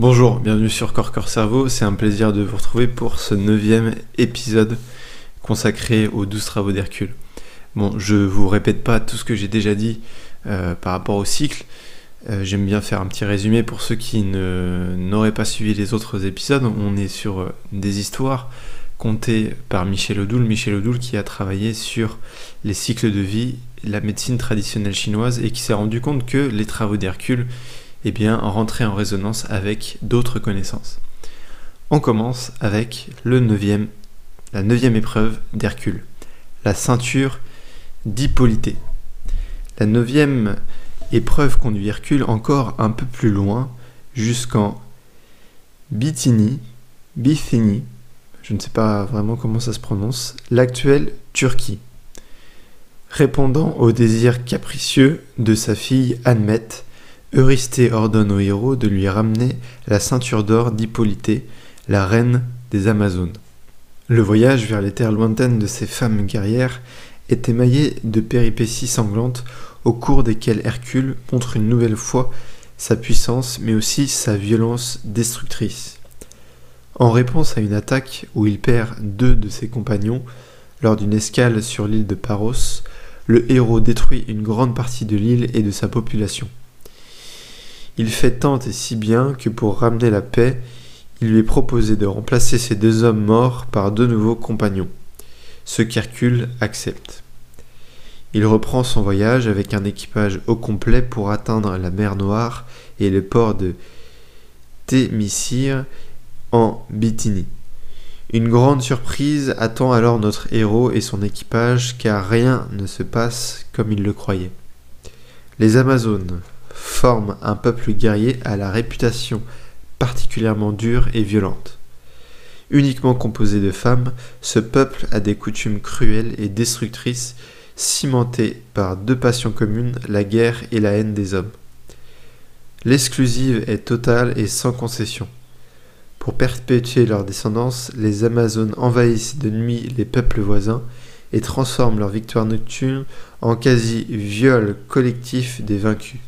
Bonjour, bienvenue sur Corps Corps Cerveau, c'est un plaisir de vous retrouver pour ce neuvième épisode consacré aux douze travaux d'Hercule. Bon, je vous répète pas tout ce que j'ai déjà dit euh, par rapport au cycle, euh, j'aime bien faire un petit résumé pour ceux qui n'auraient pas suivi les autres épisodes. On est sur euh, des histoires contées par Michel Odoul, Michel Odoul qui a travaillé sur les cycles de vie, la médecine traditionnelle chinoise et qui s'est rendu compte que les travaux d'Hercule eh bien, rentrer en résonance avec d'autres connaissances. On commence avec le neuvième, la neuvième épreuve d'Hercule, la ceinture d'Hippolyté. La neuvième épreuve conduit Hercule encore un peu plus loin, jusqu'en Bithynie, Bithynie, je ne sais pas vraiment comment ça se prononce, l'actuelle Turquie. Répondant au désir capricieux de sa fille Admet, Eurysthée ordonne au héros de lui ramener la ceinture d'or d'Hippolyté, la reine des Amazones. Le voyage vers les terres lointaines de ces femmes guerrières est émaillé de péripéties sanglantes au cours desquelles Hercule montre une nouvelle fois sa puissance mais aussi sa violence destructrice. En réponse à une attaque où il perd deux de ses compagnons lors d'une escale sur l'île de Paros, le héros détruit une grande partie de l'île et de sa population. Il fait tant et si bien que pour ramener la paix, il lui est proposé de remplacer ces deux hommes morts par deux nouveaux compagnons, ce qu'Hercule accepte. Il reprend son voyage avec un équipage au complet pour atteindre la mer Noire et le port de Thémisire en Bithynie. Une grande surprise attend alors notre héros et son équipage car rien ne se passe comme il le croyait. Les Amazones, forme un peuple guerrier à la réputation particulièrement dure et violente. Uniquement composé de femmes, ce peuple a des coutumes cruelles et destructrices, cimentées par deux passions communes, la guerre et la haine des hommes. L'exclusive est totale et sans concession. Pour perpétuer leur descendance, les Amazones envahissent de nuit les peuples voisins et transforment leur victoire nocturne en quasi-viol collectif des vaincus.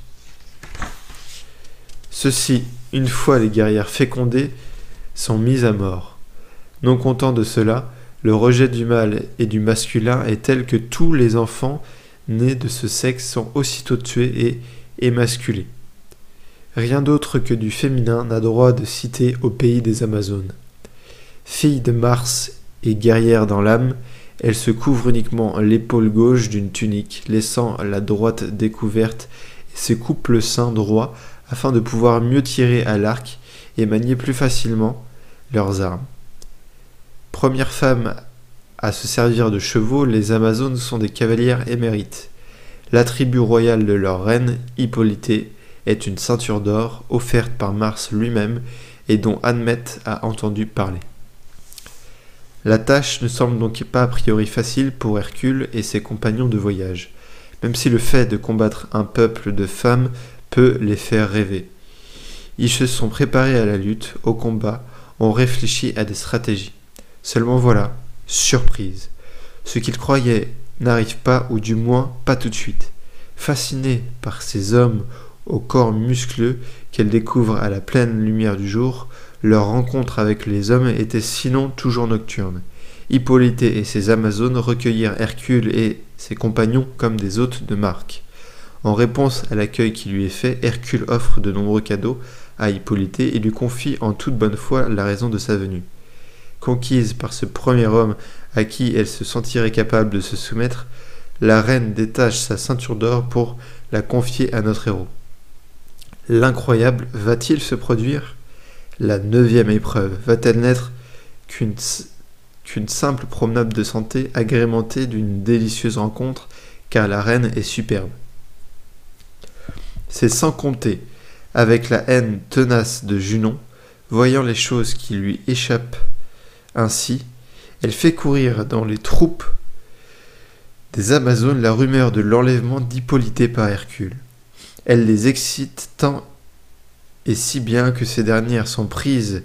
Ceux-ci, une fois les guerrières fécondées, sont mis à mort. Non content de cela, le rejet du mâle et du masculin est tel que tous les enfants nés de ce sexe sont aussitôt tués et émasculés. Rien d'autre que du féminin n'a droit de citer au pays des Amazones. Fille de Mars et guerrière dans l'âme, elle se couvre uniquement l'épaule gauche d'une tunique, laissant la droite découverte, et se coupe le sein droit afin de pouvoir mieux tirer à l'arc et manier plus facilement leurs armes. Première femme à se servir de chevaux, les Amazones sont des cavalières émérites. L'attribut royal de leur reine, Hippolyté, est une ceinture d'or offerte par Mars lui-même et dont Admet a entendu parler. La tâche ne semble donc pas a priori facile pour Hercule et ses compagnons de voyage, même si le fait de combattre un peuple de femmes peut les faire rêver. Ils se sont préparés à la lutte, au combat, ont réfléchi à des stratégies. Seulement voilà, surprise. Ce qu'ils croyaient n'arrive pas, ou du moins pas tout de suite. Fascinés par ces hommes au corps muscleux qu'elles découvrent à la pleine lumière du jour, leur rencontre avec les hommes était sinon toujours nocturne. Hippolyte et ses Amazones recueillirent Hercule et ses compagnons comme des hôtes de marque. En réponse à l'accueil qui lui est fait, Hercule offre de nombreux cadeaux à Hippolyté et lui confie en toute bonne foi la raison de sa venue. Conquise par ce premier homme à qui elle se sentirait capable de se soumettre, la reine détache sa ceinture d'or pour la confier à notre héros. L'incroyable va-t-il se produire? La neuvième épreuve va-t-elle n'être qu'une simple promenade de santé agrémentée d'une délicieuse rencontre, car la reine est superbe. C'est sans compter avec la haine tenace de Junon, voyant les choses qui lui échappent ainsi, elle fait courir dans les troupes des Amazones la rumeur de l'enlèvement d'Hippolyté par Hercule. Elle les excite tant et si bien que ces dernières sont prises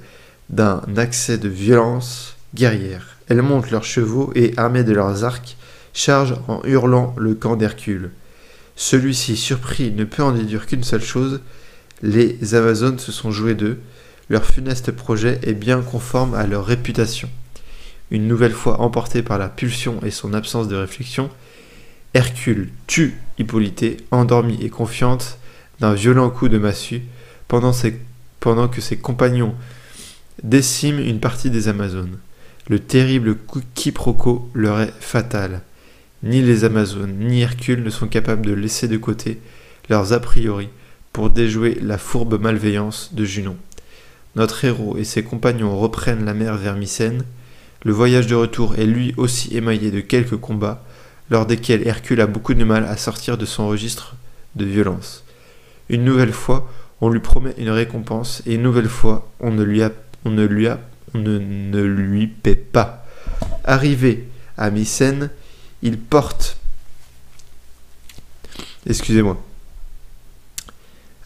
d'un accès de violence guerrière. Elles montent leurs chevaux et, armées de leurs arcs, chargent en hurlant le camp d'Hercule. Celui-ci, surpris, ne peut en déduire qu'une seule chose les Amazones se sont jouées d'eux. leur funeste projet est bien conforme à leur réputation. Une nouvelle fois emporté par la pulsion et son absence de réflexion, Hercule tue Hippolyte, endormie et confiante, d'un violent coup de massue, pendant, pendant que ses compagnons déciment une partie des Amazones. Le terrible quiproquo leur est fatal. Ni les Amazones ni Hercule ne sont capables de laisser de côté leurs a priori pour déjouer la fourbe malveillance de Junon. Notre héros et ses compagnons reprennent la mer vers Mycène. Le voyage de retour est lui aussi émaillé de quelques combats, lors desquels Hercule a beaucoup de mal à sortir de son registre de violence. Une nouvelle fois, on lui promet une récompense et une nouvelle fois, on ne lui, ne lui paie pas. Arrivé à Mycène, il porte. Excusez-moi.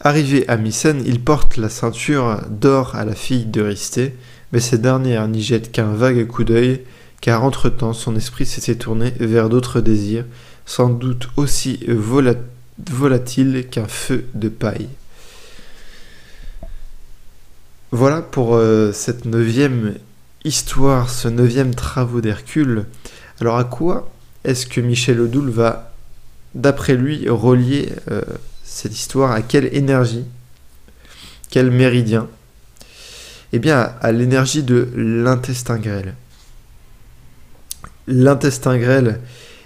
Arrivé à Mycène, il porte la ceinture d'or à la fille d'Eurysthée, mais cette dernière n'y jette qu'un vague coup d'œil, car entre-temps son esprit s'était tourné vers d'autres désirs, sans doute aussi volatiles qu'un feu de paille. Voilà pour euh, cette neuvième histoire, ce neuvième travaux d'Hercule. Alors à quoi est-ce que Michel Odoul va, d'après lui, relier euh, cette histoire à quelle énergie? Quel méridien? Eh bien, à, l'énergie de l'intestin grêle. L'intestin grêle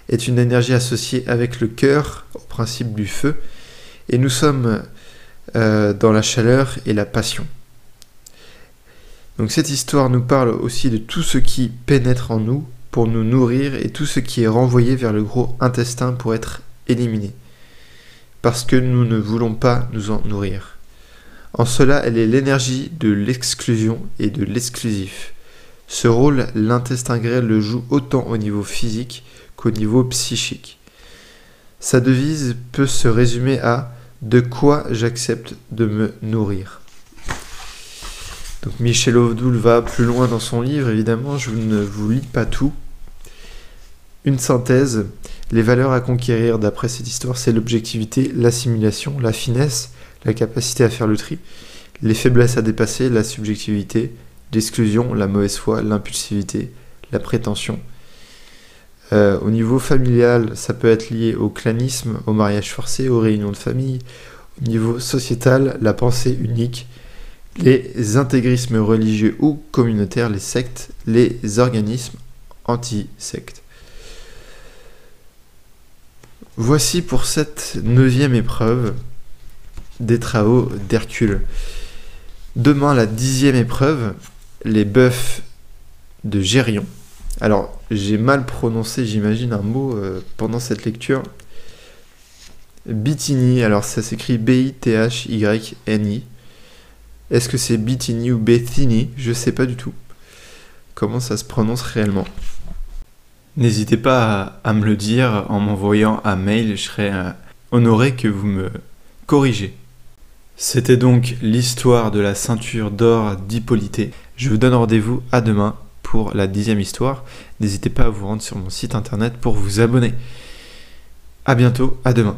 est une énergie associée avec le cœur, au principe du feu, et nous sommes euh, dans la chaleur et la passion. Donc cette histoire nous parle aussi de tout ce qui pénètre en nous pour nous nourrir et tout ce qui est renvoyé vers le gros intestin pour être éliminé. Parce que nous ne voulons pas nous en nourrir. En cela, elle est l'énergie de l'exclusion et de l'exclusif. Ce rôle, l'intestin grêle le joue autant au niveau physique qu'au niveau psychique. Sa devise peut se résumer à De quoi j'accepte de me nourrir? Donc Michel Ovdoul va plus loin dans son livre, évidemment, je ne vous lis pas tout. Une synthèse, les valeurs à conquérir d'après cette histoire, c'est l'objectivité, l'assimilation, la finesse, la capacité à faire le tri, les faiblesses à dépasser, la subjectivité, l'exclusion, la mauvaise foi, l'impulsivité, la prétention. Euh, au niveau familial, ça peut être lié au clanisme, au mariage forcé, aux réunions de famille. Au niveau sociétal, la pensée unique, les intégrismes religieux ou communautaires, les sectes, les organismes anti-sectes. Voici pour cette neuvième épreuve des travaux d'Hercule. Demain, la dixième épreuve, les bœufs de Gérion. Alors, j'ai mal prononcé, j'imagine, un mot euh, pendant cette lecture. Bitini, alors ça s'écrit B-I-T-H-Y-N-I. Est-ce que c'est Bitini ou Bethini Je sais pas du tout comment ça se prononce réellement? N'hésitez pas à, me le dire en m'envoyant un mail, je serais euh, honoré que vous me corrigez. C'était donc l'histoire de la ceinture d'or d'Hippolyte. Je vous donne rendez-vous à demain pour la dixième histoire. N'hésitez pas à vous rendre sur mon site internet pour vous abonner. A bientôt, à demain.